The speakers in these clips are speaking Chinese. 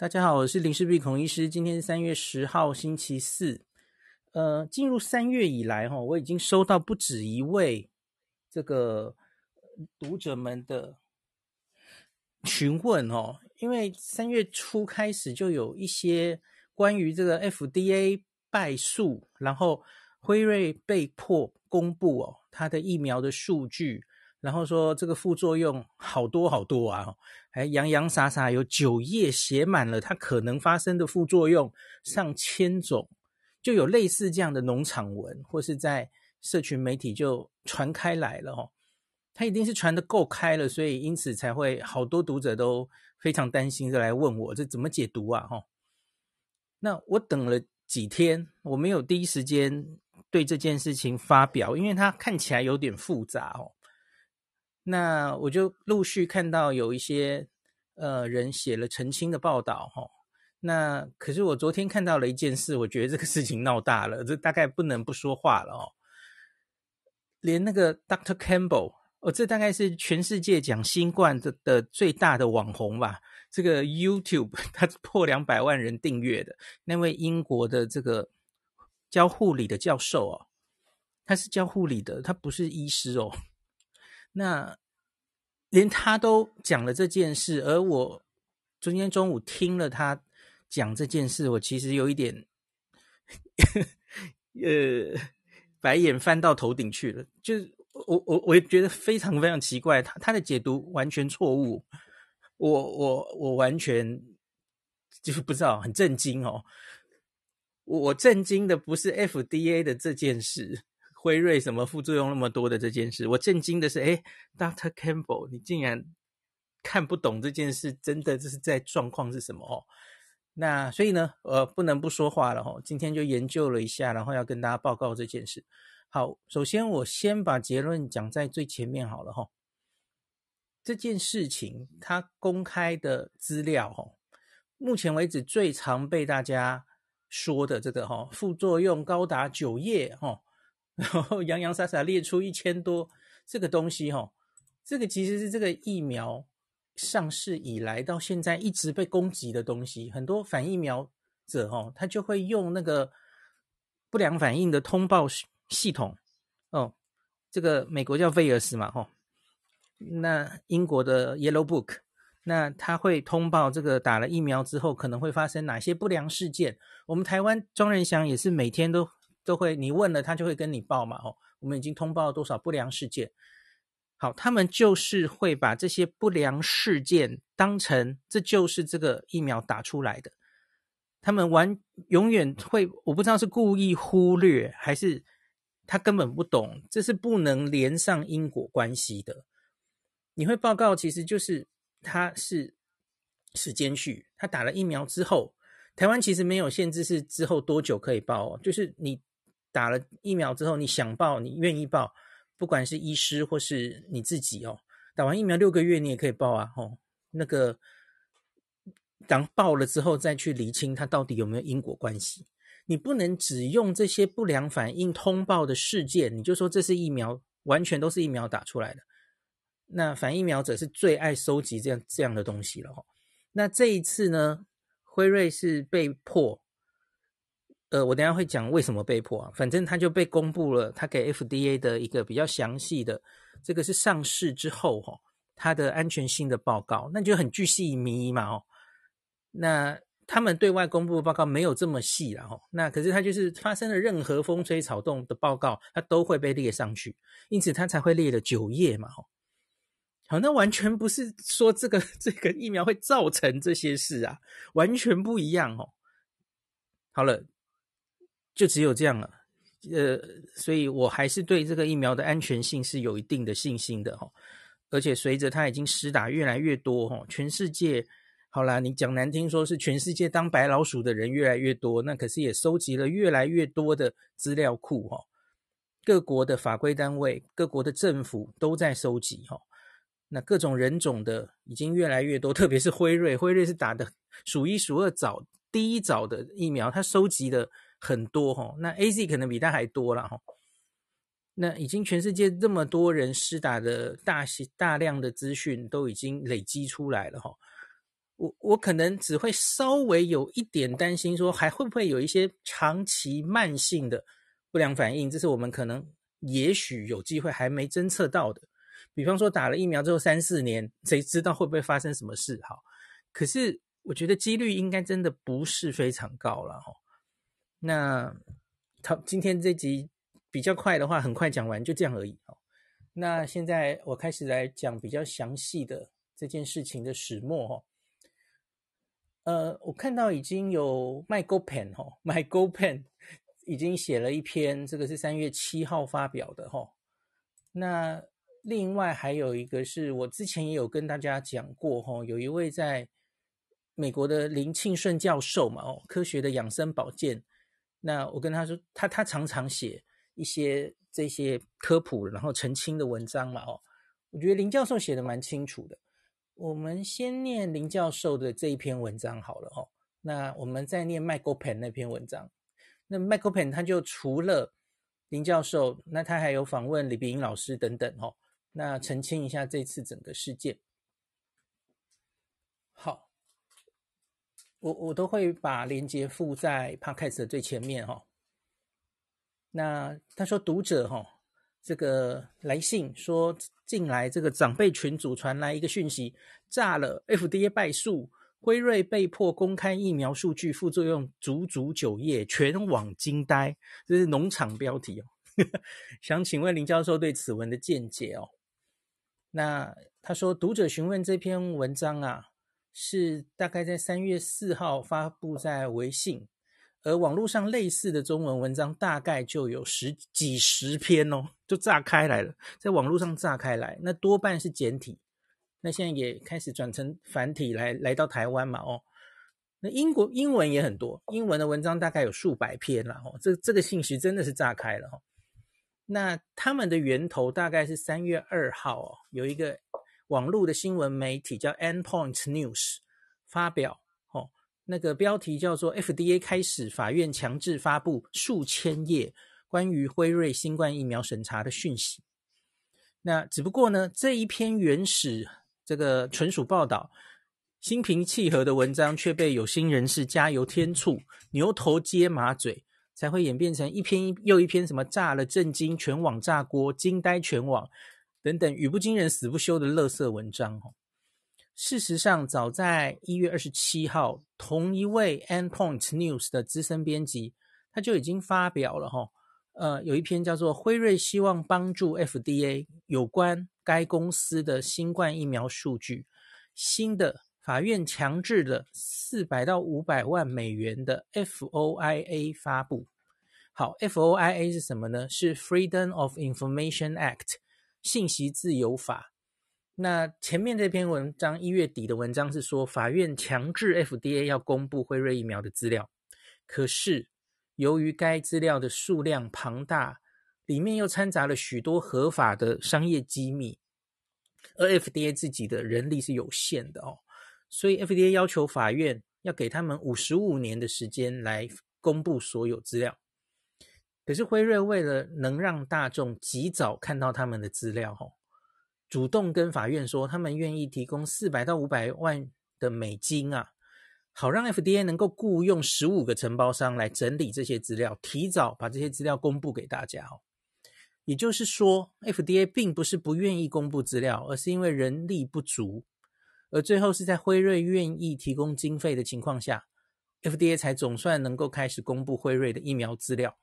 大家好，我是林氏璧孔医师。今天是三月十号，星期四。呃，进入三月以来，哈，我已经收到不止一位这个读者们的询问哦。因为三月初开始就有一些关于这个 FDA 败诉，然后辉瑞被迫公布哦，它的疫苗的数据。然后说这个副作用好多好多啊，还洋洋洒洒有九页写满了它可能发生的副作用，上千种，就有类似这样的农场文，或是在社群媒体就传开来了哦。它一定是传得够开了，所以因此才会好多读者都非常担心的来问我这怎么解读啊？哈，那我等了几天，我没有第一时间对这件事情发表，因为它看起来有点复杂哦。那我就陆续看到有一些呃人写了澄清的报道哈。那可是我昨天看到了一件事，我觉得这个事情闹大了，这大概不能不说话了哦。连那个 Dr. Campbell，哦，这大概是全世界讲新冠的的最大的网红吧？这个 YouTube 他破两百万人订阅的那位英国的这个教护理的教授哦，他是教护理的，他不是医师哦。那连他都讲了这件事，而我昨天中午听了他讲这件事，我其实有一点，呃，白眼翻到头顶去了。就是我我我也觉得非常非常奇怪，他他的解读完全错误，我我我完全就是不知道，很震惊哦。我震惊的不是 FDA 的这件事。辉瑞什么副作用那么多的这件事，我震惊的是，诶，Dr. Campbell，你竟然看不懂这件事，真的这是在状况是什么哦？那所以呢，呃，不能不说话了哈。今天就研究了一下，然后要跟大家报告这件事。好，首先我先把结论讲在最前面好了哈。这件事情它公开的资料哈，目前为止最常被大家说的这个哈，副作用高达九页哈。然后洋洋洒洒列出一千多这个东西哈，这个其实是这个疫苗上市以来到现在一直被攻击的东西。很多反疫苗者哈，他就会用那个不良反应的通报系统哦，这个美国叫 VAERS 嘛哈，那英国的 Yellow Book，那他会通报这个打了疫苗之后可能会发生哪些不良事件。我们台湾庄人祥也是每天都。都会，你问了他就会跟你报嘛，哦，我们已经通报了多少不良事件。好，他们就是会把这些不良事件当成这就是这个疫苗打出来的。他们完永远会，我不知道是故意忽略还是他根本不懂，这是不能连上因果关系的。你会报告，其实就是他是时间序，他打了疫苗之后，台湾其实没有限制是之后多久可以报哦，就是你。打了疫苗之后，你想报，你愿意报，不管是医师或是你自己哦，打完疫苗六个月你也可以报啊，哦，那个当报了之后再去厘清它到底有没有因果关系，你不能只用这些不良反应通报的事件，你就说这是疫苗，完全都是疫苗打出来的。那反疫苗者是最爱收集这样这样的东西了哦。那这一次呢，辉瑞是被迫。呃，我等下会讲为什么被迫啊，反正他就被公布了，他给 FDA 的一个比较详细的，这个是上市之后哈，它的安全性的报告，那就很巨细靡遗嘛哦。那他们对外公布的报告没有这么细了哈，那可是它就是发生了任何风吹草动的报告，它都会被列上去，因此它才会列了九页嘛哦。好，那完全不是说这个这个疫苗会造成这些事啊，完全不一样哦。好了。就只有这样了，呃，所以我还是对这个疫苗的安全性是有一定的信心的哈。而且随着它已经实打越来越多哈，全世界好啦，你讲难听说是全世界当白老鼠的人越来越多，那可是也收集了越来越多的资料库哈。各国的法规单位、各国的政府都在收集哈。那各种人种的已经越来越多，特别是辉瑞，辉瑞是打的数一数二早、第一早的疫苗，它收集的。很多哈，那 AZ 可能比它还多了哈。那已经全世界这么多人施打的大型大量的资讯都已经累积出来了哈。我我可能只会稍微有一点担心，说还会不会有一些长期慢性的不良反应，这是我们可能也许有机会还没侦测到的。比方说打了疫苗之后三四年，谁知道会不会发生什么事？哈，可是我觉得几率应该真的不是非常高了哈。那他今天这集比较快的话，很快讲完，就这样而已。那现在我开始来讲比较详细的这件事情的始末哈。呃，我看到已经有 MyGoPen 哈，MyGoPen 已经写了一篇，这个是三月七号发表的哈。那另外还有一个是我之前也有跟大家讲过哈，有一位在美国的林庆顺教授嘛哦，科学的养生保健。那我跟他说，他他常常写一些这些科普然后澄清的文章嘛哦，我觉得林教授写的蛮清楚的。我们先念林教授的这一篇文章好了哦，那我们再念 Michael Pen 那篇文章。那 Michael Pen 他就除了林教授，那他还有访问李碧英老师等等哦。那澄清一下这次整个事件。好，我我都会把链接附在 Podcast 的最前面哈、哦。那他说读者哈、哦，这个来信说近来这个长辈群组传来一个讯息，炸了，FDA 败诉，辉瑞被迫公开疫苗数据，副作用足足九页，全网惊呆。这是农场标题哦。想请问林教授对此文的见解哦。那他说，读者询问这篇文章啊，是大概在三月四号发布在微信，而网络上类似的中文文章大概就有十几十篇哦，就炸开来了，在网络上炸开来，那多半是简体，那现在也开始转成繁体来来到台湾嘛哦，那英国英文也很多，英文的文章大概有数百篇了哦，这这个信息真的是炸开了哦。那他们的源头大概是三月二号哦，有一个网络的新闻媒体叫 Endpoint News 发表哦，那个标题叫做 FDA 开始法院强制发布数千页关于辉瑞新冠疫苗审查的讯息。那只不过呢，这一篇原始这个纯属报道、心平气和的文章，却被有心人士加油添醋、牛头接马嘴。才会演变成一篇又一篇什么炸了、震惊全网、炸锅、惊呆全网等等语不惊人死不休的垃圾文章哦。事实上，早在一月二十七号，同一位 Endpoint News 的资深编辑他就已经发表了哈，呃，有一篇叫做《辉瑞希望帮助 FDA 有关该公司的新冠疫苗数据新的》。法院强制了四百到五百万美元的 FOIA 发布。好，FOIA 是什么呢？是 Freedom of Information Act，信息自由法。那前面这篇文章一月底的文章是说，法院强制 FDA 要公布辉瑞疫苗的资料。可是由于该资料的数量庞大，里面又掺杂了许多合法的商业机密，而 FDA 自己的人力是有限的哦。所以 FDA 要求法院要给他们五十五年的时间来公布所有资料。可是辉瑞为了能让大众及早看到他们的资料，吼，主动跟法院说他们愿意提供四百到五百万的美金啊，好让 FDA 能够雇佣十五个承包商来整理这些资料，提早把这些资料公布给大家。哦，也就是说，FDA 并不是不愿意公布资料，而是因为人力不足。而最后是在辉瑞愿意提供经费的情况下，FDA 才总算能够开始公布辉瑞的疫苗资料，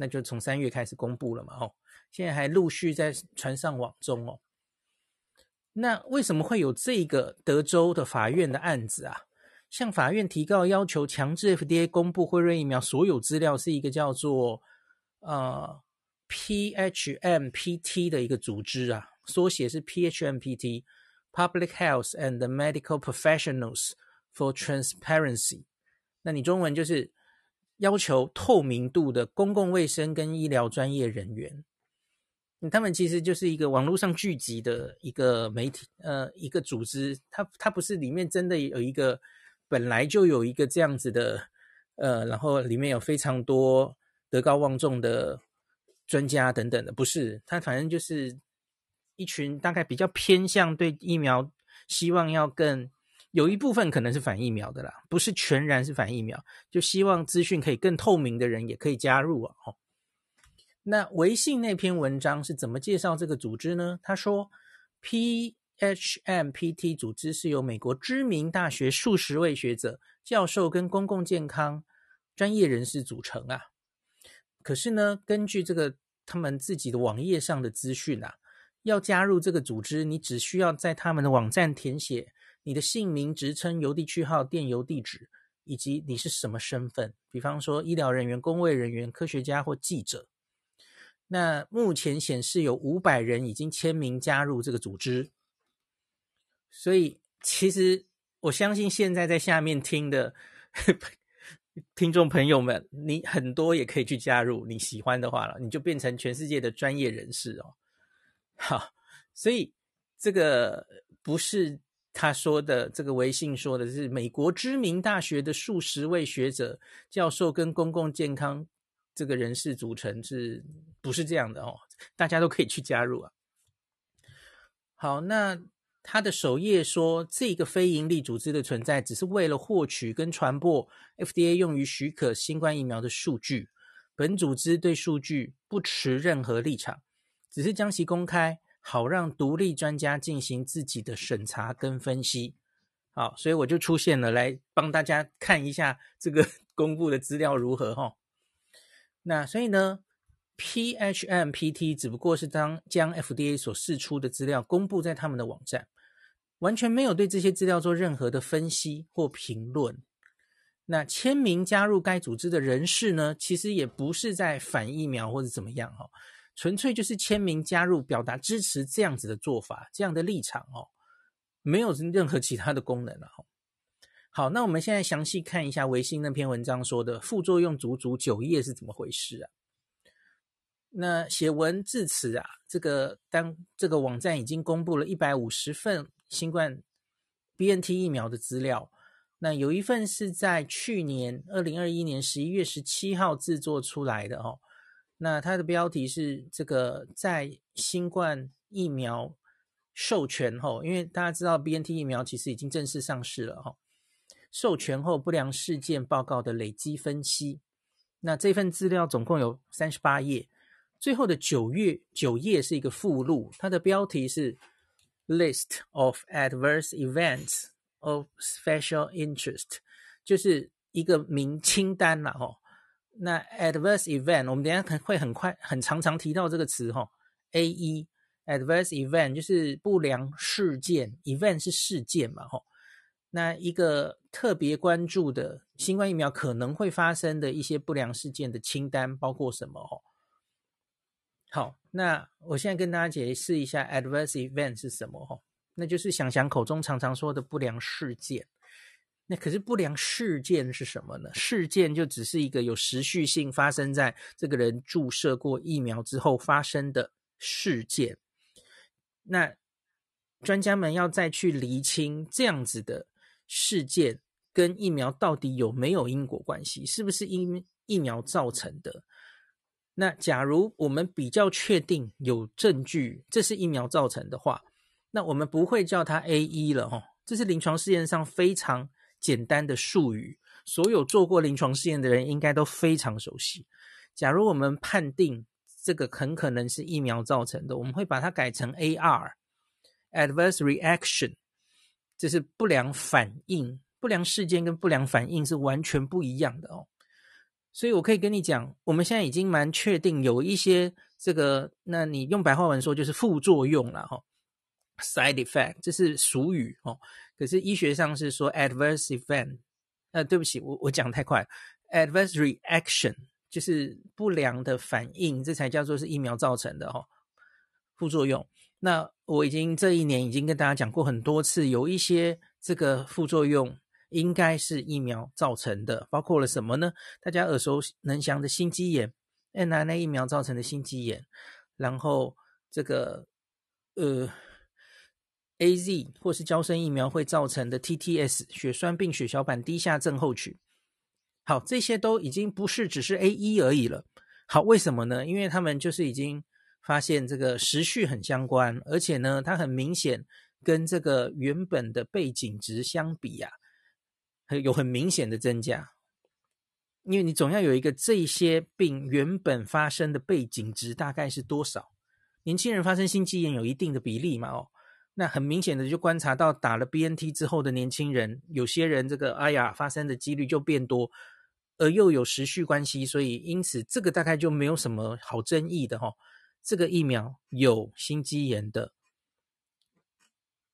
那就从三月开始公布了嘛，哦，现在还陆续在传上网中哦。那为什么会有这个德州的法院的案子啊？向法院提告要求强制 FDA 公布辉瑞疫苗所有资料，是一个叫做呃 PHMPT 的一个组织啊，缩写是 PHMPT。Public Health and Medical Professionals for Transparency，那你中文就是要求透明度的公共卫生跟医疗专业人员。他们其实就是一个网络上聚集的一个媒体，呃，一个组织。它它不是里面真的有一个本来就有一个这样子的，呃，然后里面有非常多德高望重的专家等等的，不是。它反正就是。一群大概比较偏向对疫苗，希望要更有一部分可能是反疫苗的啦，不是全然是反疫苗，就希望资讯可以更透明的人也可以加入啊。哦，那微信那篇文章是怎么介绍这个组织呢？他说，PHMPT 组织是由美国知名大学数十位学者、教授跟公共健康专业人士组成啊。可是呢，根据这个他们自己的网页上的资讯啊，要加入这个组织，你只需要在他们的网站填写。你的姓名、职称、邮递区号、电邮地址，以及你是什么身份，比方说医疗人员、公卫人员、科学家或记者。那目前显示有五百人已经签名加入这个组织，所以其实我相信现在在下面听的 听众朋友们，你很多也可以去加入，你喜欢的话了，你就变成全世界的专业人士哦。好，所以这个不是。他说的这个微信说的是美国知名大学的数十位学者、教授跟公共健康这个人士组成，是不是这样的哦？大家都可以去加入啊。好，那他的首页说，这个非营利组织的存在只是为了获取跟传播 FDA 用于许可新冠疫苗的数据。本组织对数据不持任何立场，只是将其公开。好让独立专家进行自己的审查跟分析，好，所以我就出现了，来帮大家看一下这个 公布的资料如何哈。那所以呢，PHMPT 只不过是当将 FDA 所释出的资料公布在他们的网站，完全没有对这些资料做任何的分析或评论。那签名加入该组织的人士呢，其实也不是在反疫苗或者怎么样哈。纯粹就是签名加入，表达支持这样子的做法，这样的立场哦，没有任何其他的功能了哦。好，那我们现在详细看一下微信那篇文章说的副作用足足九页是怎么回事啊？那写文至此啊，这个当这个网站已经公布了一百五十份新冠 BNT 疫苗的资料，那有一份是在去年二零二一年十一月十七号制作出来的哦。那它的标题是这个在新冠疫苗授权后，因为大家知道 BNT 疫苗其实已经正式上市了哈，授权后不良事件报告的累积分析。那这份资料总共有三十八页，最后的九页九页是一个附录，它的标题是 List of Adverse Events of Special Interest，就是一个名清单了哈。那 adverse event，我们等一下会很快、很常常提到这个词哈。AE adverse event 就是不良事件，event 是事件嘛哈。那一个特别关注的新冠疫苗可能会发生的一些不良事件的清单包括什么哈？好，那我现在跟大家解释一下 adverse event 是什么哈。那就是想想口中常常说的不良事件。那可是不良事件是什么呢？事件就只是一个有时序性发生在这个人注射过疫苗之后发生的事件。那专家们要再去厘清这样子的事件跟疫苗到底有没有因果关系，是不是因疫苗造成的？那假如我们比较确定有证据这是疫苗造成的话，那我们不会叫它 AE 了哦，这是临床试验上非常。简单的术语，所有做过临床试验的人应该都非常熟悉。假如我们判定这个很可能是疫苗造成的，我们会把它改成 AR（Adverse Reaction），这是不良反应。不良事件跟不良反应是完全不一样的哦。所以我可以跟你讲，我们现在已经蛮确定有一些这个，那你用白话文说就是副作用了哈，Side effect，这是俗语哦。可是医学上是说 adverse event，呃，对不起，我我讲太快，adverse reaction 就是不良的反应，这才叫做是疫苗造成的哦，副作用。那我已经这一年已经跟大家讲过很多次，有一些这个副作用应该是疫苗造成的，包括了什么呢？大家耳熟能详的心肌炎，mRNA 疫苗造成的心肌炎，然后这个呃。A Z 或是娇生疫苗会造成的 T T S 血栓病血小板低下症候群，好，这些都已经不是只是 A E 而已了。好，为什么呢？因为他们就是已经发现这个时序很相关，而且呢，它很明显跟这个原本的背景值相比啊，有很明显的增加。因为你总要有一个这些病原本发生的背景值大概是多少？年轻人发生心肌炎有一定的比例嘛？哦，那很明显的就观察到打了 BNT 之后的年轻人，有些人这个哎呀发生的几率就变多，而又有时序关系，所以因此这个大概就没有什么好争议的哈、哦。这个疫苗有心肌炎的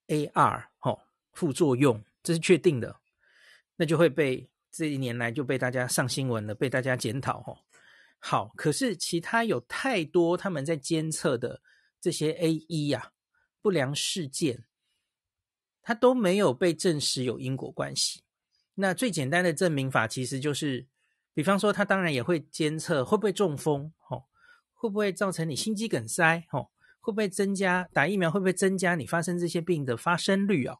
AR 哈、哦、副作用，这是确定的，那就会被。这一年来就被大家上新闻了，被大家检讨哦。好，可是其他有太多他们在监测的这些 AE 呀、不良事件，它都没有被证实有因果关系。那最简单的证明法其实就是，比方说，它当然也会监测会不会中风，哦，会不会造成你心肌梗塞，哦，会不会增加打疫苗会不会增加你发生这些病的发生率哦。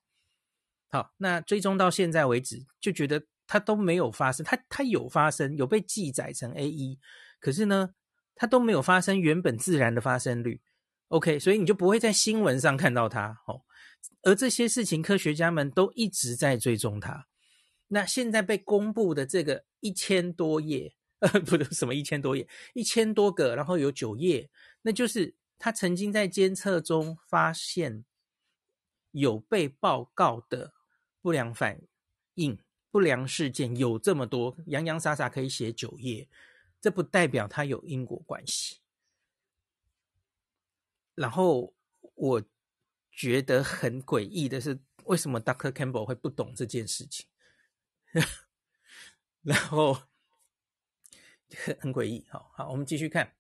好，那追踪到现在为止，就觉得。它都没有发生，它它有发生，有被记载成 AE，可是呢，它都没有发生原本自然的发生率。OK，所以你就不会在新闻上看到它哦。而这些事情，科学家们都一直在追踪它。那现在被公布的这个一千多页，呃，不是什么一千多页，一千多个，然后有九页，那就是他曾经在监测中发现有被报告的不良反应。不良事件有这么多，洋洋洒洒可以写九页，这不代表它有因果关系。然后我觉得很诡异的是，为什么 Dr. Campbell 会不懂这件事情？然后很诡异。好好，我们继续看。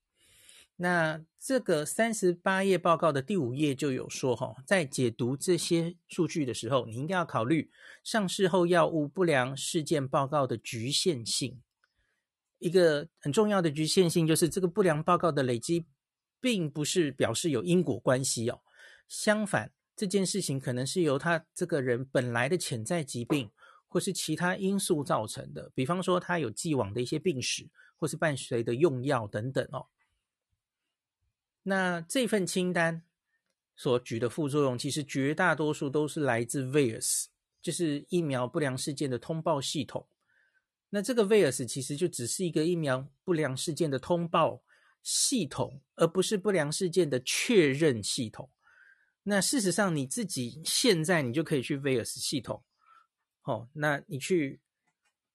那这个三十八页报告的第五页就有说，哈，在解读这些数据的时候，你应该要考虑上市后药物不良事件报告的局限性。一个很重要的局限性就是，这个不良报告的累积，并不是表示有因果关系哦。相反，这件事情可能是由他这个人本来的潜在疾病，或是其他因素造成的。比方说，他有既往的一些病史，或是伴随的用药等等哦。那这份清单所举的副作用，其实绝大多数都是来自 VAERS，就是疫苗不良事件的通报系统。那这个 VAERS 其实就只是一个疫苗不良事件的通报系统，而不是不良事件的确认系统。那事实上，你自己现在你就可以去 VAERS 系统，哦，那你去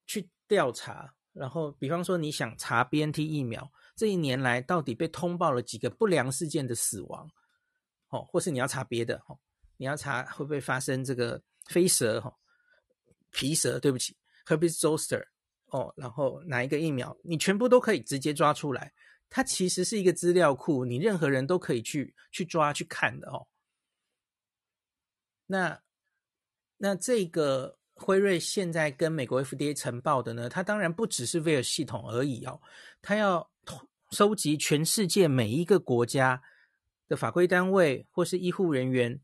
去调查，然后比方说你想查 BNT 疫苗。这一年来到底被通报了几个不良事件的死亡？哦，或是你要查别的？哦，你要查会不会发生这个飞蛇？哈，皮蛇，对不起，herpes zoster。哦，然后哪一个疫苗？你全部都可以直接抓出来。它其实是一个资料库，你任何人都可以去去抓去看的哦。那那这个辉瑞现在跟美国 FDA 呈报的呢？它当然不只是 VIR 系统而已哦，它要。收集全世界每一个国家的法规单位或是医护人员，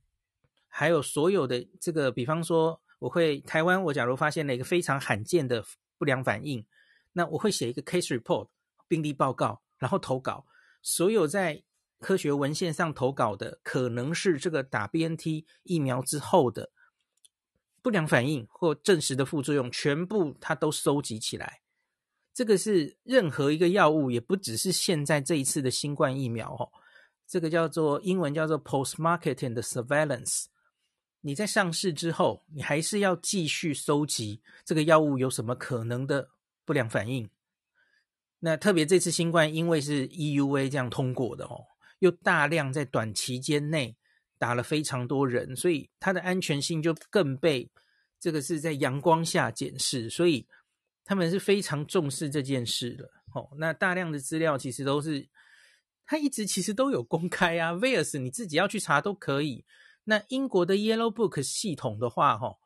还有所有的这个，比方说，我会台湾，我假如发现了一个非常罕见的不良反应，那我会写一个 case report 病例报告，然后投稿。所有在科学文献上投稿的，可能是这个打 BNT 疫苗之后的不良反应或证实的副作用，全部它都收集起来。这个是任何一个药物，也不只是现在这一次的新冠疫苗哦。这个叫做英文叫做 post-marketing 的 surveillance。你在上市之后，你还是要继续收集这个药物有什么可能的不良反应。那特别这次新冠，因为是 EUA 这样通过的哦，又大量在短期间内打了非常多人，所以它的安全性就更被这个是在阳光下检视，所以。他们是非常重视这件事的，哦，那大量的资料其实都是，它一直其实都有公开啊，VAERS 你自己要去查都可以。那英国的 Yellow Book 系统的话，哈，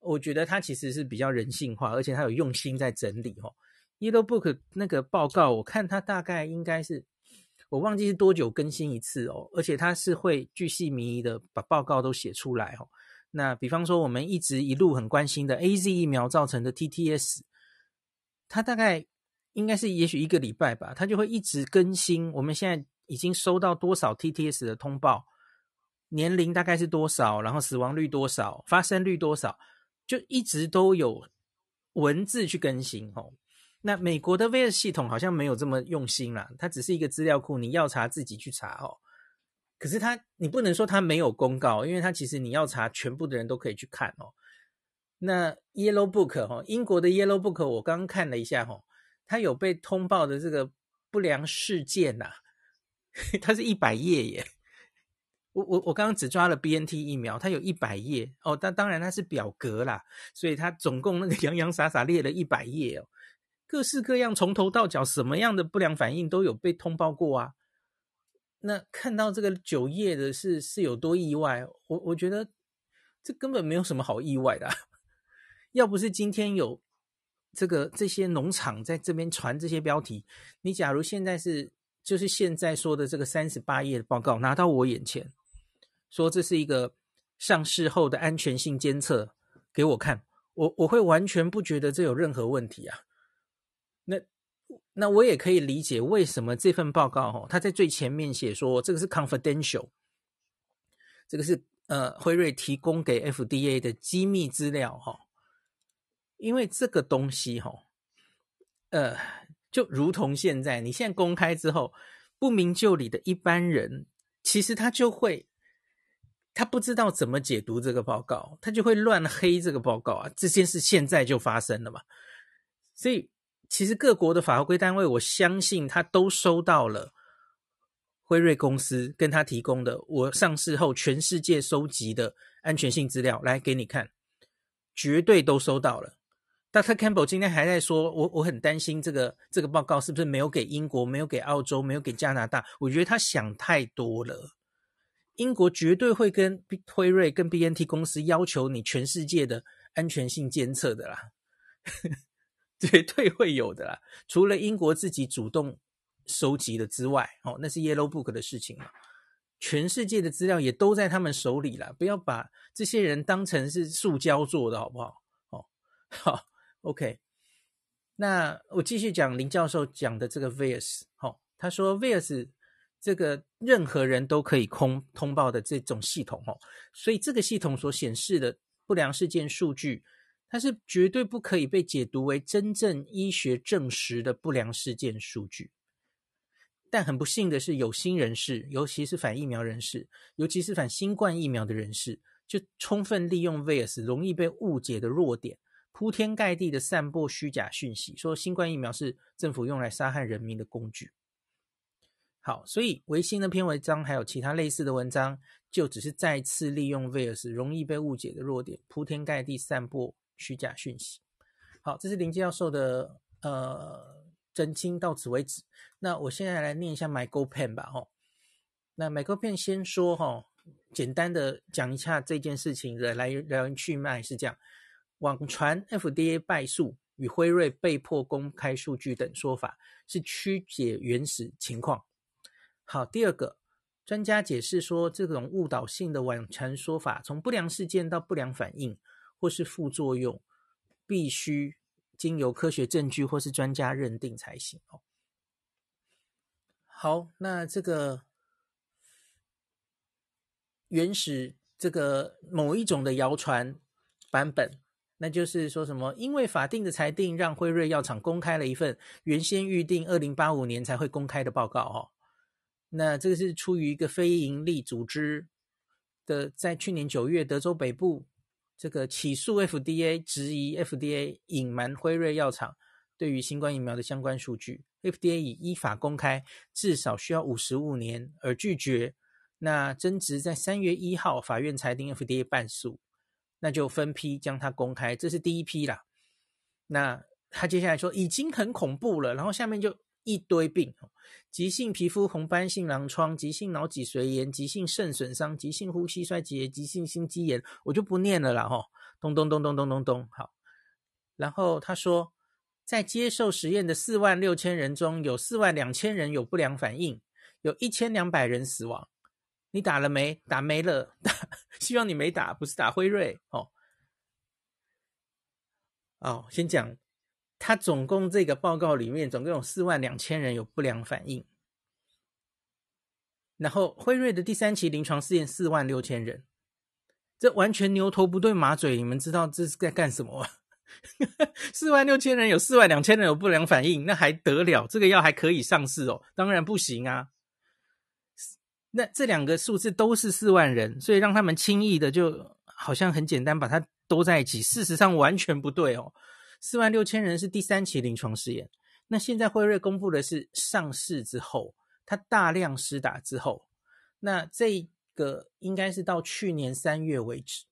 我觉得它其实是比较人性化，而且它有用心在整理，哈。Yellow Book 那个报告，我看它大概应该是，我忘记是多久更新一次哦，而且它是会巨细靡遗的把报告都写出来，哦。那比方说我们一直一路很关心的 AZ 疫苗造成的 TTS。它大概应该是也许一个礼拜吧，它就会一直更新。我们现在已经收到多少 TTS 的通报，年龄大概是多少，然后死亡率多少，发生率多少，就一直都有文字去更新哦。那美国的 VR 系统好像没有这么用心啦，它只是一个资料库，你要查自己去查哦。可是它，你不能说它没有公告，因为它其实你要查，全部的人都可以去看哦。那 Yellow Book 哈，英国的 Yellow Book 我刚刚看了一下哈，它有被通报的这个不良事件呐、它是一百页耶。我我我刚刚只抓了 BNT 疫苗，它有一百页哦，但当然它是表格啦，所以它总共那个洋洋洒洒列了一百页哦，各式各样从头到脚什么样的不良反应都有被通报过啊。那看到这个九页的是是有多意外？我我觉得这根本没有什么好意外的。要不是今天有这个这些农场在这边传这些标题，你假如现在是就是现在说的这个三十八页的报告拿到我眼前，说这是一个上市后的安全性监测给我看，我我会完全不觉得这有任何问题啊。那。那我也可以理解为什么这份报告哈，它在最前面写说这个是 confidential，这个是呃辉瑞提供给 FDA 的机密资料哈，因为这个东西哈，呃，就如同现在你现在公开之后，不明就里的一般人其实他就会他不知道怎么解读这个报告，他就会乱黑这个报告啊，这件事现在就发生了嘛，所以。其实各国的法规单位，我相信他都收到了辉瑞公司跟他提供的我上市后全世界收集的安全性资料，来给你看，绝对都收到了。Dr. Campbell 今天还在说，我我很担心这个这个报告是不是没有给英国、没有给澳洲、没有给加拿大？我觉得他想太多了。英国绝对会跟辉瑞、跟 BNT 公司要求你全世界的安全性监测的啦。绝对会有的啦，除了英国自己主动收集的之外，哦，那是 Yellow Book 的事情嘛。全世界的资料也都在他们手里了，不要把这些人当成是塑胶做的，好不好？哦，好，OK。那我继续讲林教授讲的这个 Vias，哦，他说 Vias 这个任何人都可以空通报的这种系统，哦，所以这个系统所显示的不良事件数据。它是绝对不可以被解读为真正医学证实的不良事件数据，但很不幸的是，有心人士，尤其是反疫苗人士，尤其是反新冠疫苗的人士，就充分利用 VAERS 容易被误解的弱点，铺天盖地的散播虚假讯息，说新冠疫苗是政府用来杀害人民的工具。好，所以维新那篇文章还有其他类似的文章，就只是再次利用 VAERS 容易被误解的弱点，铺天盖地散播。虚假讯息，好，这是林教授的呃澄清，到此为止。那我现在来念一下 MyGoPen 吧，哈。那 MyGoPen 先说哈，简单的讲一下这件事情的来源去脉是这样：网传 FDA 败诉与辉瑞被迫公开数据等说法是曲解原始情况。好，第二个专家解释说，这种误导性的网传说法，从不良事件到不良反应。或是副作用，必须经由科学证据或是专家认定才行哦。好，那这个原始这个某一种的谣传版本，那就是说什么？因为法定的裁定让辉瑞药厂公开了一份原先预定二零八五年才会公开的报告哦。那这个是出于一个非营利组织的，在去年九月德州北部。这个起诉 FDA，质疑 FDA 隐瞒辉瑞药厂对于新冠疫苗的相关数据，FDA 以依法公开至少需要五十五年而拒绝。那争执在三月一号，法院裁定 FDA 败诉，那就分批将它公开，这是第一批啦。那他接下来说已经很恐怖了，然后下面就。一堆病，急性皮肤红斑性狼疮、急性脑脊髓炎、急性肾损伤、急性呼吸衰竭、急性心肌炎，我就不念了啦吼，咚咚咚咚咚咚咚，好。然后他说，在接受实验的四万六千人中，有四万两千人有不良反应，有一千两百人死亡。你打了没？打没了。打，希望你没打，不是打辉瑞哦。哦，先讲。他总共这个报告里面总共有四万两千人有不良反应，然后辉瑞的第三期临床试验四万六千人，这完全牛头不对马嘴。你们知道这是在干什么吗？四万六千人有四万两千人有不良反应，那还得了？这个药还可以上市哦？当然不行啊！那这两个数字都是四万人，所以让他们轻易的就好像很简单把它兜在一起，事实上完全不对哦。四万六千人是第三期临床试验，那现在辉瑞公布的是上市之后，它大量施打之后，那这个应该是到去年三月为止。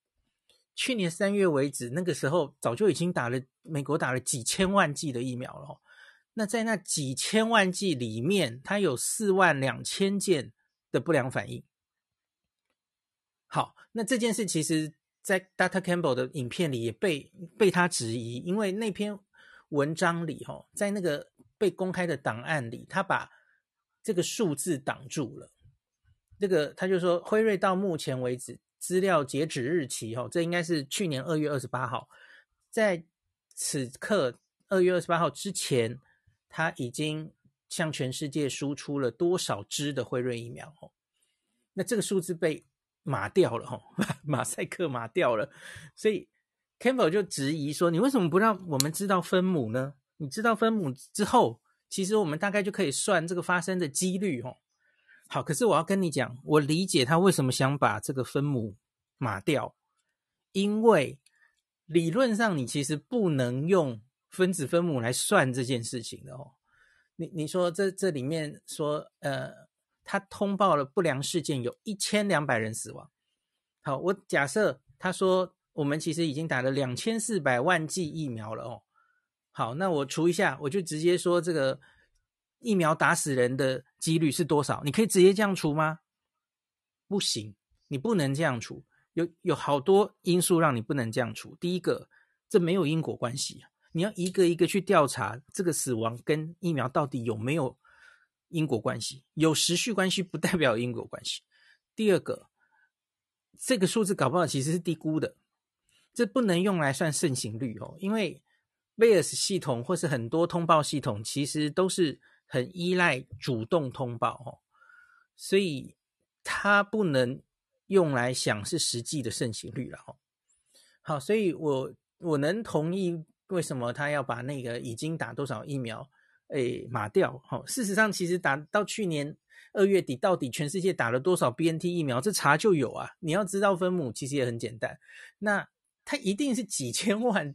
去年三月为止，那个时候早就已经打了美国打了几千万剂的疫苗了。那在那几千万剂里面，它有四万两千件的不良反应。好，那这件事其实，在 Data Campbell 的影片里也被被他质疑，因为那篇文章里，哈，在那个被公开的档案里，他把这个数字挡住了。这个他就说，辉瑞到目前为止。资料截止日期，哈，这应该是去年二月二十八号。在此刻二月二十八号之前，他已经向全世界输出了多少支的辉瑞疫苗？哦，那这个数字被马掉了，哈，马赛克马掉了。所以 Campbell 就质疑说：“你为什么不让我们知道分母呢？你知道分母之后，其实我们大概就可以算这个发生的几率，哦。”好，可是我要跟你讲，我理解他为什么想把这个分母码掉，因为理论上你其实不能用分子分母来算这件事情的哦。你你说这这里面说，呃，他通报了不良事件，有一千两百人死亡。好，我假设他说我们其实已经打了两千四百万剂疫苗了哦。好，那我除一下，我就直接说这个。疫苗打死人的几率是多少？你可以直接这样除吗？不行，你不能这样除。有有好多因素让你不能这样除。第一个，这没有因果关系，你要一个一个去调查这个死亡跟疫苗到底有没有因果关系。有时序关系不代表因果关系。第二个，这个数字搞不好其实是低估的，这不能用来算盛行率哦，因为 VIAS 系统或是很多通报系统其实都是。很依赖主动通报哦，所以它不能用来想是实际的盛行率了哦。好，所以我我能同意为什么他要把那个已经打多少疫苗诶码掉。好，事实上其实打到去年二月底，到底全世界打了多少 BNT 疫苗，这查就有啊。你要知道分母，其实也很简单。那它一定是几千万，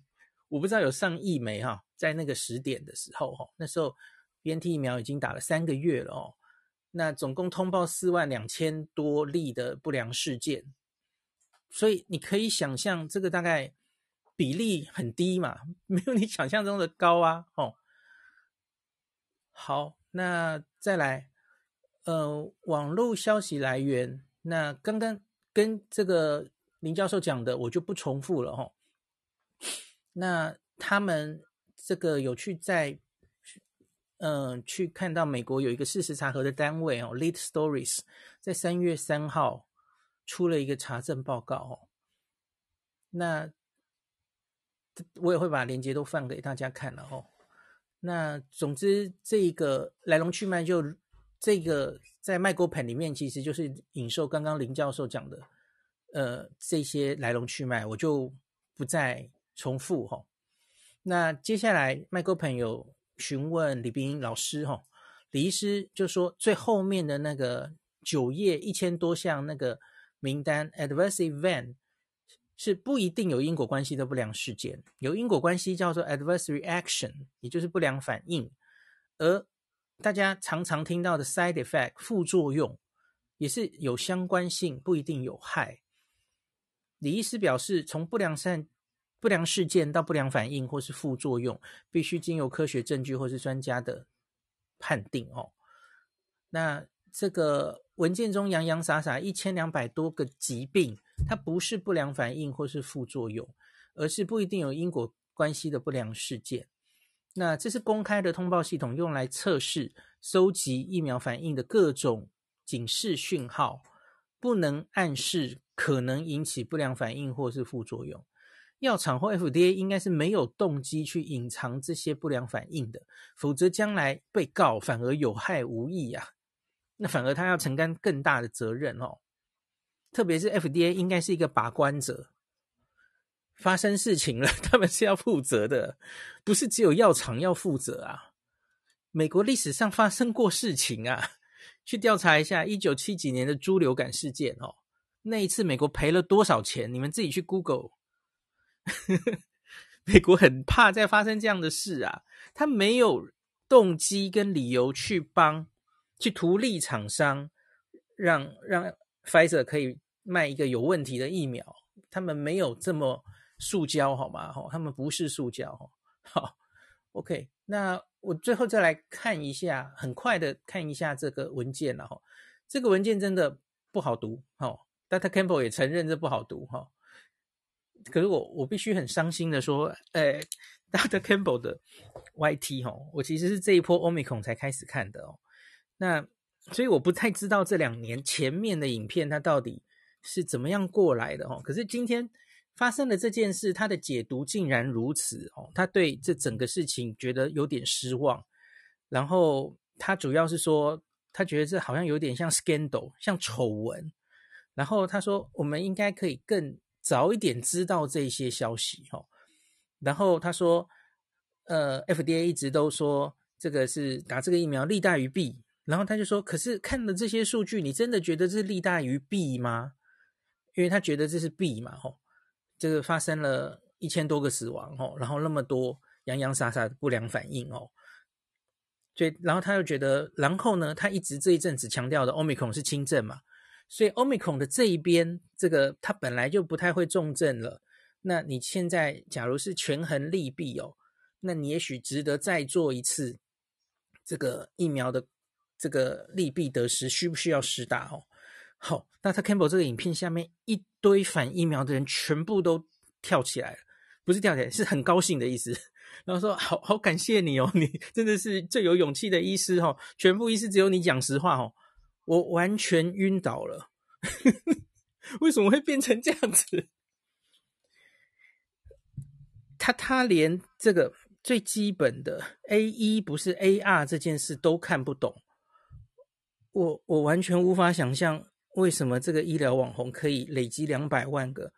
我不知道有上亿枚哈，在那个时点的时候哈，那时候。BNT 疫苗已经打了三个月了哦，那总共通报四万两千多例的不良事件，所以你可以想象这个大概比例很低嘛，没有你想象中的高啊。哦，好，那再来，呃，网络消息来源，那刚刚跟这个林教授讲的，我就不重复了哦。那他们这个有去在。嗯、去看到美国有一个事实查核的单位哦，Lead Stories，在三月三号出了一个查证报告哦。那我也会把链接都放给大家看了哦。那总之，这个来龙去脉就这个在 MicroPen 里面，其实就是引受刚刚林教授讲的，呃，这些来龙去脉，我就不再重复哈、那接下来 MicroPen 有。询问李冰老师，哈，李医师就说最后面的那个九页一千多项那个名单，adverse event 是不一定有因果关系的不良事件，有因果关系叫做 adverse reaction，也就是不良反应，而大家常常听到的 side effect 副作用也是有相关性，不一定有害。李医师表示，从不良善。不良事件到不良反应或是副作用，必须经由科学证据或是专家的判定哦。那这个文件中洋洋洒洒一千两百多个疾病，它不是不良反应或是副作用，而是不一定有因果关系的不良事件。那这是公开的通报系统，用来测试、收集疫苗反应的各种警示讯号，不能暗示可能引起不良反应或是副作用。药厂或 FDA 应该是没有动机去隐藏这些不良反应的，否则将来被告反而有害无益啊。那反而他要承担更大的责任哦。特别是 FDA 应该是一个把关者，发生事情了，他们是要负责的，不是只有药厂要负责啊。美国历史上发生过事情啊，去调查一下一九七几年的猪流感事件哦，那一次美国赔了多少钱？你们自己去 Google。美国很怕再发生这样的事啊，他没有动机跟理由去帮去图利厂商，让让。Pfizer 可以卖一个有问题的疫苗，他们没有这么塑胶好吗？哈，他们不是塑胶。好，OK，那我最后再来看一下，很快的看一下这个文件了哈。这个文件真的不好读，哈，Dr. Campbell 也承认这不好读，哈。可是我我必须很伤心的说，诶，Dr. Campbell 的 YT 哈，我其实是这一波 Omicron 才开始看的哦。那所以我不太知道这两年前面的影片它到底是怎么样过来的哦。可是今天发生的这件事，他的解读竟然如此哦。他对这整个事情觉得有点失望，然后他主要是说，他觉得这好像有点像 scandal，像丑闻。然后他说，我们应该可以更早一点知道这些消息哦。然后他说，呃，FDA 一直都说这个是打这个疫苗利大于弊。然后他就说：“可是看了这些数据，你真的觉得这是利大于弊吗？因为他觉得这是弊嘛，吼，这个发生了一千多个死亡，吼，然后那么多洋洋洒洒的不良反应，哦，所以然后他又觉得，然后呢，他一直这一阵子强调的 Omicron 是轻症嘛，所以 Omicron 的这一边，这个他本来就不太会重症了。那你现在假如是权衡利弊哦，那你也许值得再做一次这个疫苗的。”这个利弊得失需不需要施打哦？好，那他 Campbell 这个影片下面一堆反疫苗的人全部都跳起来了，不是跳起来，是很高兴的意思。然后说：“好好感谢你哦，你 真的是最有勇气的医师哦，全部医师只有你讲实话哦。”我完全晕倒了，为什么会变成这样子？他他连这个最基本的 A 一不是 AR 这件事都看不懂。我我完全无法想象为什么这个医疗网红可以累积两百万个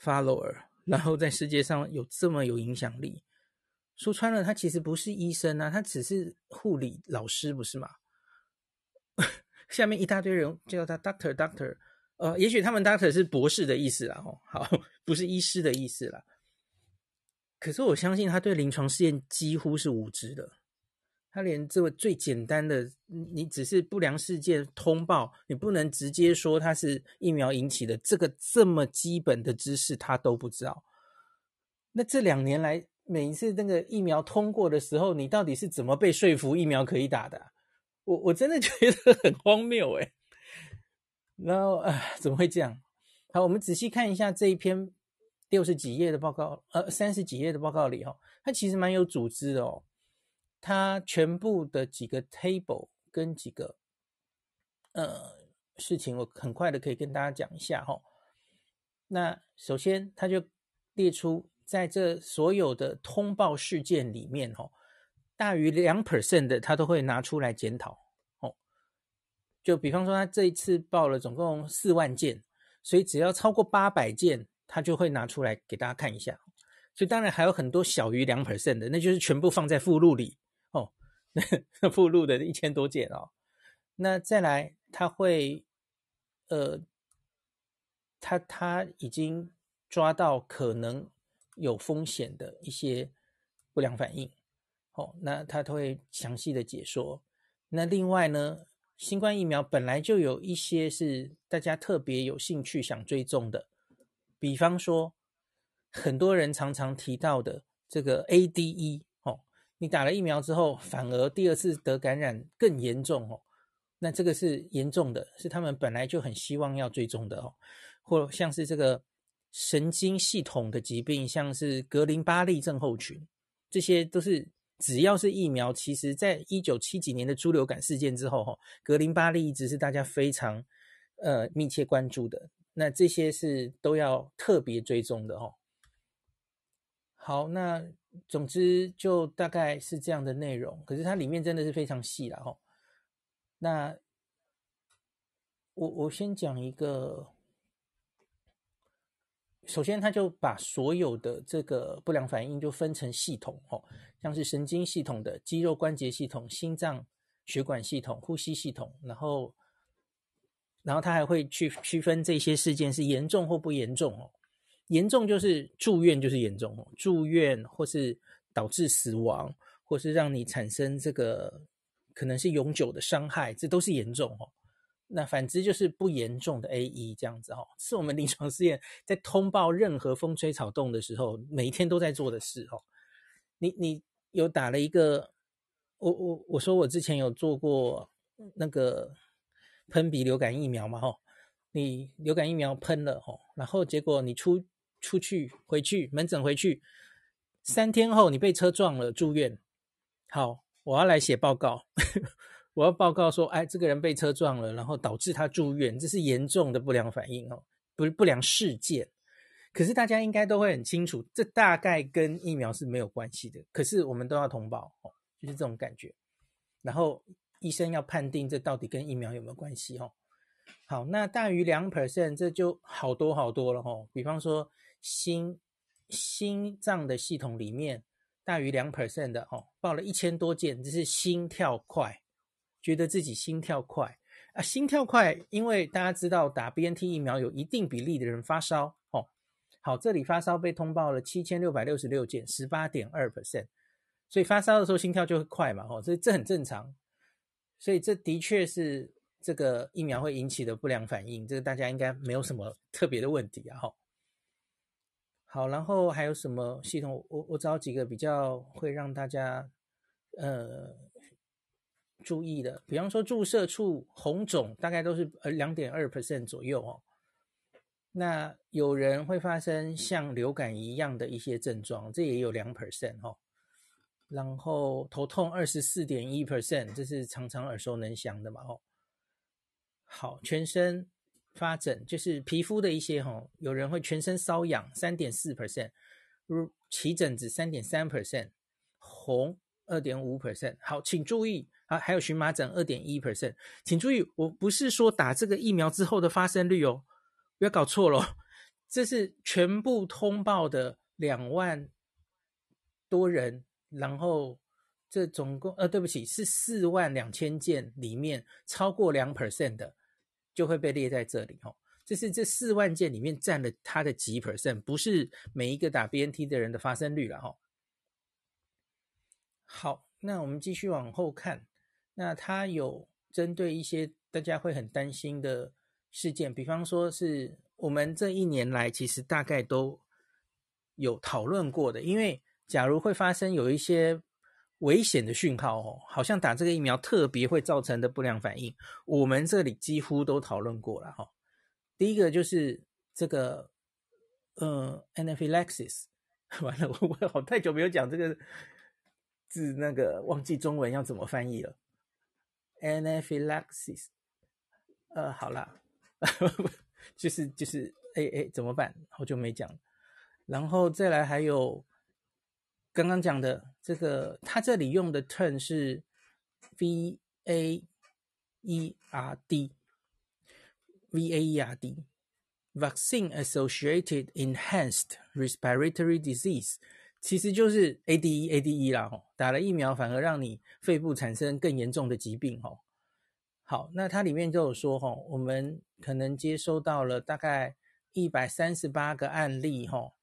follower，然后在世界上有这么有影响力。说穿了，他其实不是医生啊，他只是护理老师，不是吗？下面一大堆人叫他 doctor doctor，呃，也许他们 doctor 是博士的意思啦，哦，好，不是医师的意思啦。可是我相信他对临床试验几乎是无知的。他连这个最简单的，你只是不良事件通报，你不能直接说它是疫苗引起的，这个这么基本的知识他都不知道。那这两年来，每一次那个疫苗通过的时候，你到底是怎么被说服疫苗可以打的？我我真的觉得很荒谬诶。然后啊，怎么会这样？好，我们仔细看一下这一篇六十几页的报告，呃，三十几页的报告里哈，它其实蛮有组织的哦。它全部的几个 table 跟几个呃事情，我很快的可以跟大家讲一下哈。那首先，他就列出在这所有的通报事件里面哈，大于两 percent 的他都会拿出来检讨哦。就比方说，他这一次报了总共四万件，所以只要超过八百件，他就会拿出来给大家看一下。所以当然还有很多小于两 percent 的，那就是全部放在附录里。附录的一千多件哦，那再来他会，呃，他他已经抓到可能有风险的一些不良反应，哦，那他都会详细的解说。那另外呢，新冠疫苗本来就有一些是大家特别有兴趣想追踪的，比方说很多人常常提到的这个 ADE。你打了疫苗之后，反而第二次得感染更严重哦，那这个是严重的，是他们本来就很希望要追踪的哦，或像是这个神经系统的疾病，像是格林巴利症候群，这些都是只要是疫苗，其实在一九七几年的猪流感事件之后，哈，格林巴利一直是大家非常呃密切关注的，那这些是都要特别追踪的哦。好，那。总之就大概是这样的内容，可是它里面真的是非常细了哈。那我我先讲一个，首先他就把所有的这个不良反应就分成系统哦，像是神经系统的、肌肉关节系统、心脏血管系统、呼吸系统，然后，然后他还会去区分这些事件是严重或不严重哦。严重就是住院就是严重哦，住院或是导致死亡，或是让你产生这个可能是永久的伤害，这都是严重哦。那反之就是不严重的 AE 这样子哈，是我们临床试验在通报任何风吹草动的时候，每一天都在做的事哦。你你有打了一个，我我我说我之前有做过那个喷鼻流感疫苗嘛哈，你流感疫苗喷了哈，然后结果你出出去回去门诊回去，三天后你被车撞了住院，好，我要来写报告。我要报告说，哎，这个人被车撞了，然后导致他住院，这是严重的不良反应哦，不是不良事件。可是大家应该都会很清楚，这大概跟疫苗是没有关系的。可是我们都要通报哦，就是这种感觉。然后医生要判定这到底跟疫苗有没有关系哦。好，那大于两 percent，这就好多好多了哦。比方说心心脏的系统里面大于两 percent 的哦，报了一千多件，这是心跳快。觉得自己心跳快啊，心跳快，因为大家知道打 BNT 疫苗有一定比例的人发烧哦。好，这里发烧被通报了七千六百六十六件，十八点二 percent，所以发烧的时候心跳就会快嘛，哦，所以这很正常。所以这的确是这个疫苗会引起的不良反应，这个大家应该没有什么特别的问题啊。哈，好，然后还有什么系统？我我找几个比较会让大家呃。注意的，比方说注射处红肿，大概都是呃两点二 percent 左右哦。那有人会发生像流感一样的一些症状，这也有两 percent 哦。然后头痛二十四点一 percent，这是常常耳熟能详的嘛哦。好，全身发疹就是皮肤的一些哈，有人会全身瘙痒三点四 percent，如起疹子三点三 percent，红二点五 percent。好，请注意。啊，还有荨麻疹二点一 percent，请注意，我不是说打这个疫苗之后的发生率哦，不要搞错了，这是全部通报的两万多人，然后这总共呃，对不起，是四万两千件里面超过两 percent 的就会被列在这里哦，这是这四万件里面占了它的几 percent，不是每一个打 BNT 的人的发生率了哈。好，那我们继续往后看。那他有针对一些大家会很担心的事件，比方说是我们这一年来其实大概都有讨论过的，因为假如会发生有一些危险的讯号哦，好像打这个疫苗特别会造成的不良反应，我们这里几乎都讨论过了哈。第一个就是这个呃，anaphylaxis，完了，我我好太久没有讲这个字，那个忘记中文要怎么翻译了。Anaphylaxis，呃，好啦，就 是就是，哎哎，怎么办？好久没讲，然后再来还有刚刚讲的这个，他这里用的 term 是 V A E R D，V A E R D，Vaccine Associated Enhanced Respiratory Disease。其实就是 ADE，ADE 啦，吼，打了疫苗反而让你肺部产生更严重的疾病，哦。好，那它里面就有说，吼，我们可能接收到了大概一百三十八个案例，吼，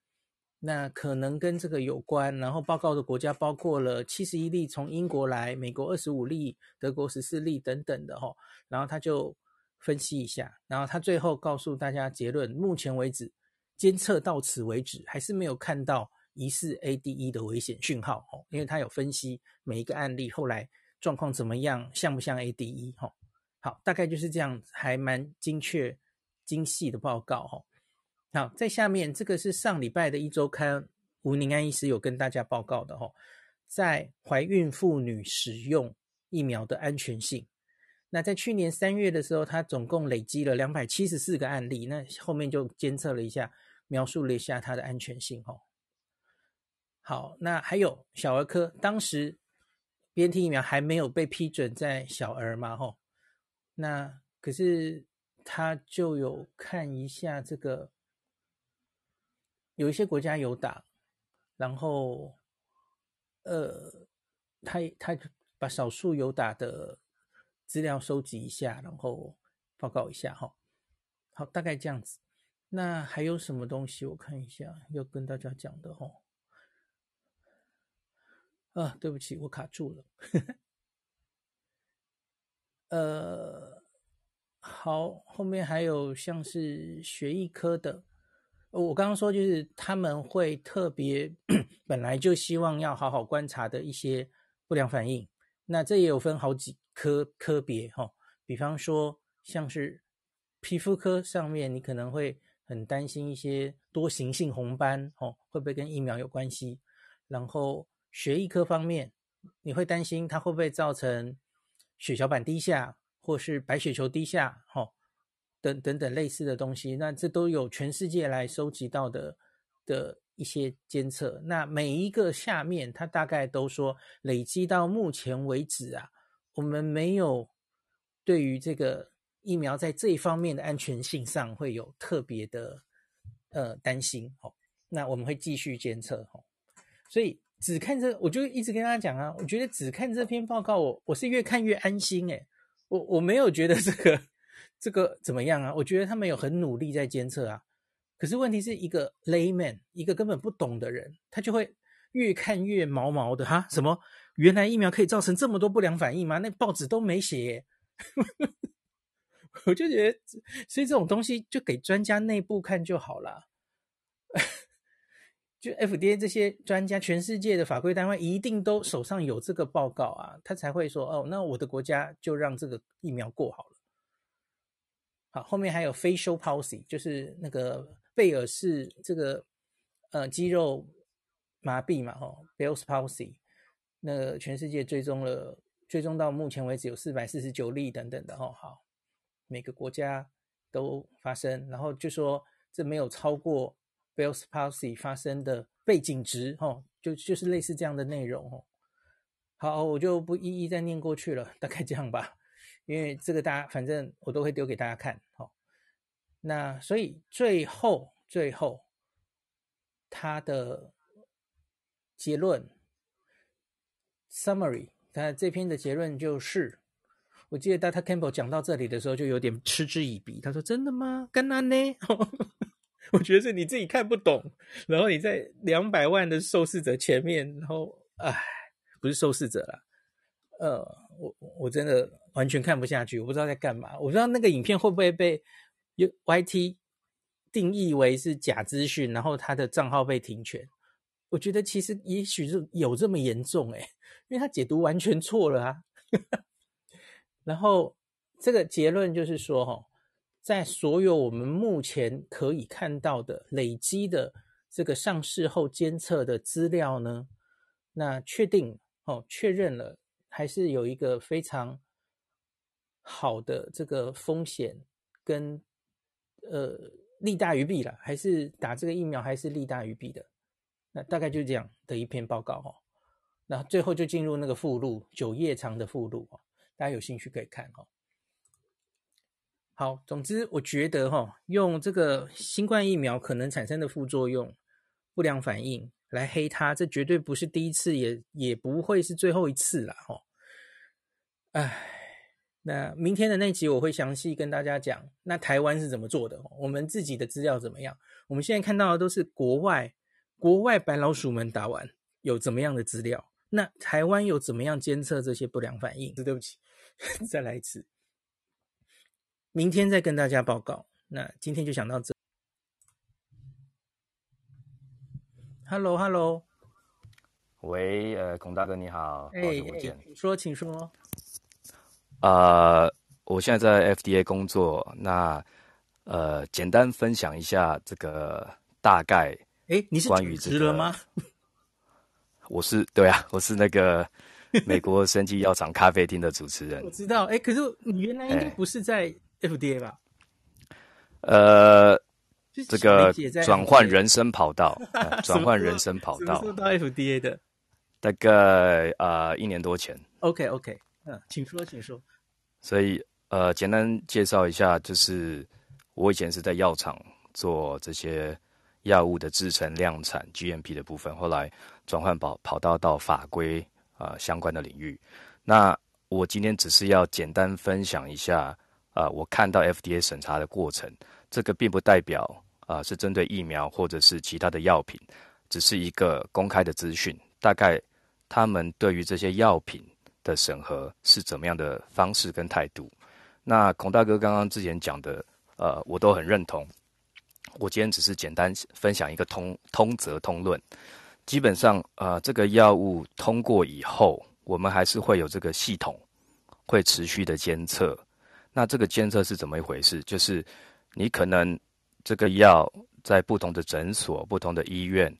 那可能跟这个有关。然后报告的国家包括了七十一例从英国来，美国二十五例，德国十四例等等的，吼。然后他就分析一下，然后他最后告诉大家结论：目前为止，监测到此为止，还是没有看到。疑似 ADE 的危险讯号哦，因为他有分析每一个案例后来状况怎么样，像不像 ADE 哈？好，大概就是这样，还蛮精确、精细的报告哈。好，在下面这个是上礼拜的一周刊，吴宁安医师有跟大家报告的哈，在怀孕妇女使用疫苗的安全性。那在去年三月的时候，他总共累积了两百七十四个案例，那后面就监测了一下，描述了一下它的安全性哈。好，那还有小儿科，当时 BNT 疫苗还没有被批准在小儿嘛？吼，那可是他就有看一下这个，有一些国家有打，然后呃，他他把少数有打的资料收集一下，然后报告一下哈。好，大概这样子。那还有什么东西？我看一下要跟大家讲的哈。啊，对不起，我卡住了。呃，好，后面还有像是血液科的，我刚刚说就是他们会特别本来就希望要好好观察的一些不良反应。那这也有分好几科科别哈，比方说像是皮肤科上面，你可能会很担心一些多形性红斑哦，会不会跟疫苗有关系？然后。血液科方面，你会担心它会不会造成血小板低下，或是白血球低下，哈、等等等类似的东西。那这都有全世界来收集到的的一些监测。那每一个下面，它大概都说，累积到目前为止啊，我们没有对于这个疫苗在这一方面的安全性上会有特别的呃担心。哦，那我们会继续监测。哦，所以。只看这，我就一直跟大家讲啊，我觉得只看这篇报告，我我是越看越安心诶，我我没有觉得这个这个怎么样啊，我觉得他们有很努力在监测啊。可是问题是一个 layman，一个根本不懂的人，他就会越看越毛毛的哈。什么？原来疫苗可以造成这么多不良反应吗？那报纸都没写。我就觉得，所以这种东西就给专家内部看就好了。就 FDA 这些专家，全世界的法规单位一定都手上有这个报告啊，他才会说哦，那我的国家就让这个疫苗过好了。好，后面还有 facial palsy，就是那个贝尔氏这个呃肌肉麻痹嘛，吼，Bell's palsy，那个全世界追踪了，追踪到目前为止有四百四十九例等等的，吼，好，每个国家都发生，然后就说这没有超过。Bell's palsy 发生的背景值，哦，就就是类似这样的内容，哦。好，我就不一一再念过去了，大概这样吧。因为这个大家反正我都会丢给大家看，好。那所以最后最后他的结论 summary，他这篇的结论就是，我记得 Dr. Campbell 讲到这里的时候就有点嗤之以鼻，他说：“真的吗？干嘛呢？” 我觉得是你自己看不懂，然后你在两百万的受试者前面，然后唉，不是受试者啦，呃，我我真的完全看不下去，我不知道在干嘛，我不知道那个影片会不会被 YT 定义为是假资讯，然后他的账号被停权。我觉得其实也许是有这么严重诶，因为他解读完全错了啊。然后这个结论就是说，哈。在所有我们目前可以看到的累积的这个上市后监测的资料呢，那确定哦，确认了还是有一个非常好的这个风险跟呃利大于弊了，还是打这个疫苗还是利大于弊的，那大概就是这样的一篇报告哦。那最后就进入那个附录，九页长的附录哦，大家有兴趣可以看哦。好，总之我觉得哈，用这个新冠疫苗可能产生的副作用、不良反应来黑他，这绝对不是第一次，也也不会是最后一次了哈。哎，那明天的那集我会详细跟大家讲，那台湾是怎么做的，我们自己的资料怎么样？我们现在看到的都是国外，国外白老鼠们打完有怎么样的资料，那台湾有怎么样监测这些不良反应？对不起，再来一次。明天再跟大家报告。那今天就讲到这。Hello，Hello，喂，呃，孔大哥你好，好久不见。请说，请说。呃，我现在在 FDA 工作，那呃，简单分享一下这个大概。哎，你是主持了吗？我是对啊，我是那个美国生技药厂咖啡厅的主持人。我知道，哎，可是你原来应该不是在。FDA 吧，呃，这个转换人生跑道，转换人生跑道到 FDA 的，大概呃一年多前。OK OK，嗯，请说，请说。所以呃，简单介绍一下，就是我以前是在药厂做这些药物的制成量产 GMP 的部分，后来转换跑跑道到法规啊、呃、相关的领域。那我今天只是要简单分享一下啊、呃，我看到 FDA 审查的过程，这个并不代表啊、是针对疫苗或者是其他的药品，只是一个公开的资讯，大概他们对于这些药品的审核是怎么样的方式跟态度。那孔大哥刚刚之前讲的，呃，我都很认同。我今天只是简单分享一个通通则通论。基本上，呃，这个药物通过以后，我们还是会有这个系统会持续的监测。那这个监测是怎么一回事？就是你可能这个药在不同的诊所、不同的医院，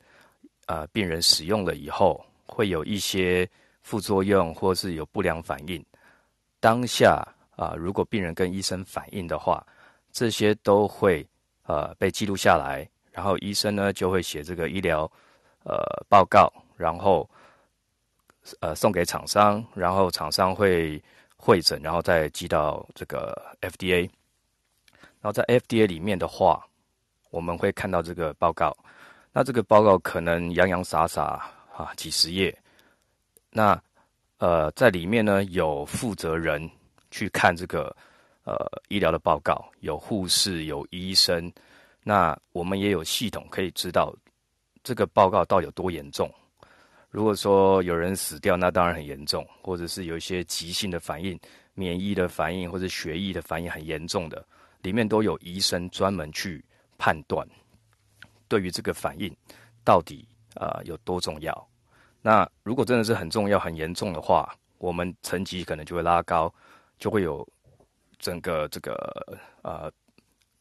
呃，病人使用了以后，会有一些副作用或是有不良反应。当下。啊，如果病人跟医生反映的话，这些都会呃被记录下来，然后医生呢就会写这个医疗呃报告，然后呃送给厂商，然后厂商会会诊，然后再寄到这个 FDA。然后在 FDA 里面的话，我们会看到这个报告，那这个报告可能洋洋洒洒啊几十页，那呃在里面呢有负责人。去看这个呃医疗的报告，有护士，有医生，那我们也有系统可以知道这个报告到底有多严重。如果说有人死掉，那当然很严重；或者是有一些急性的反应、免疫的反应或者血液的反应很严重的，里面都有医生专门去判断对于这个反应到底啊、有多重要。那如果真的是很重要、很严重的话，我们层级可能就会拉高。就会有整个这个呃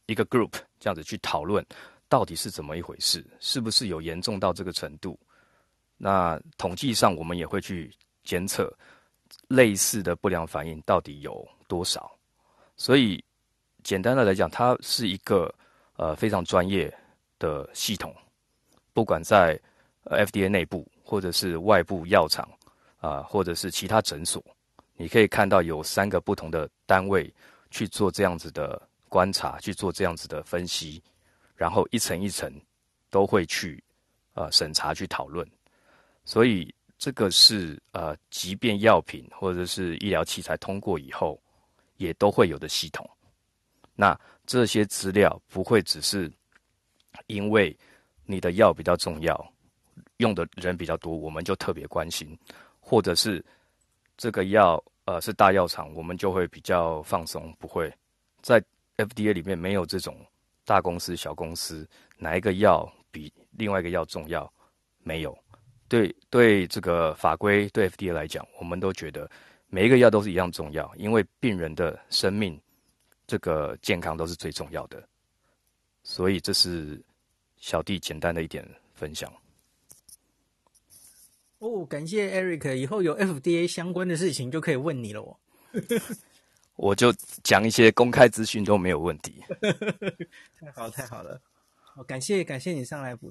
一个 group 这样子去讨论到底是怎么一回事，是不是有严重到这个程度？那统计上我们也会去监测类似的不良反应到底有多少。所以简单的来讲，它是一个呃非常专业的系统，不管在 FDA 内部或者是外部药厂啊、或者是其他诊所。你可以看到有三个不同的单位去做这样子的观察，去做这样子的分析，然后一层一层都会去呃审查去讨论，所以这个是呃，即便药品或者是医疗器材通过以后，也都会有的系统。那这些资料不会只是因为你的药比较重要，用的人比较多，我们就特别关心，或者是。这个药呃是大药厂，我们就会比较放松，不会在 FDA 里面没有这种大公司、小公司，哪一个药比另外一个药重要？没有。对对，这个法规对 FDA 来讲，我们都觉得每一个药都是一样重要，因为病人的生命这个健康都是最重要的。所以这是小弟简单的一点分享。哦，感谢 Eric，以后有 FDA 相关的事情就可以问你了哦。我就讲一些公开资讯都没有问题。太好，太好了。好，感谢感谢你上来补。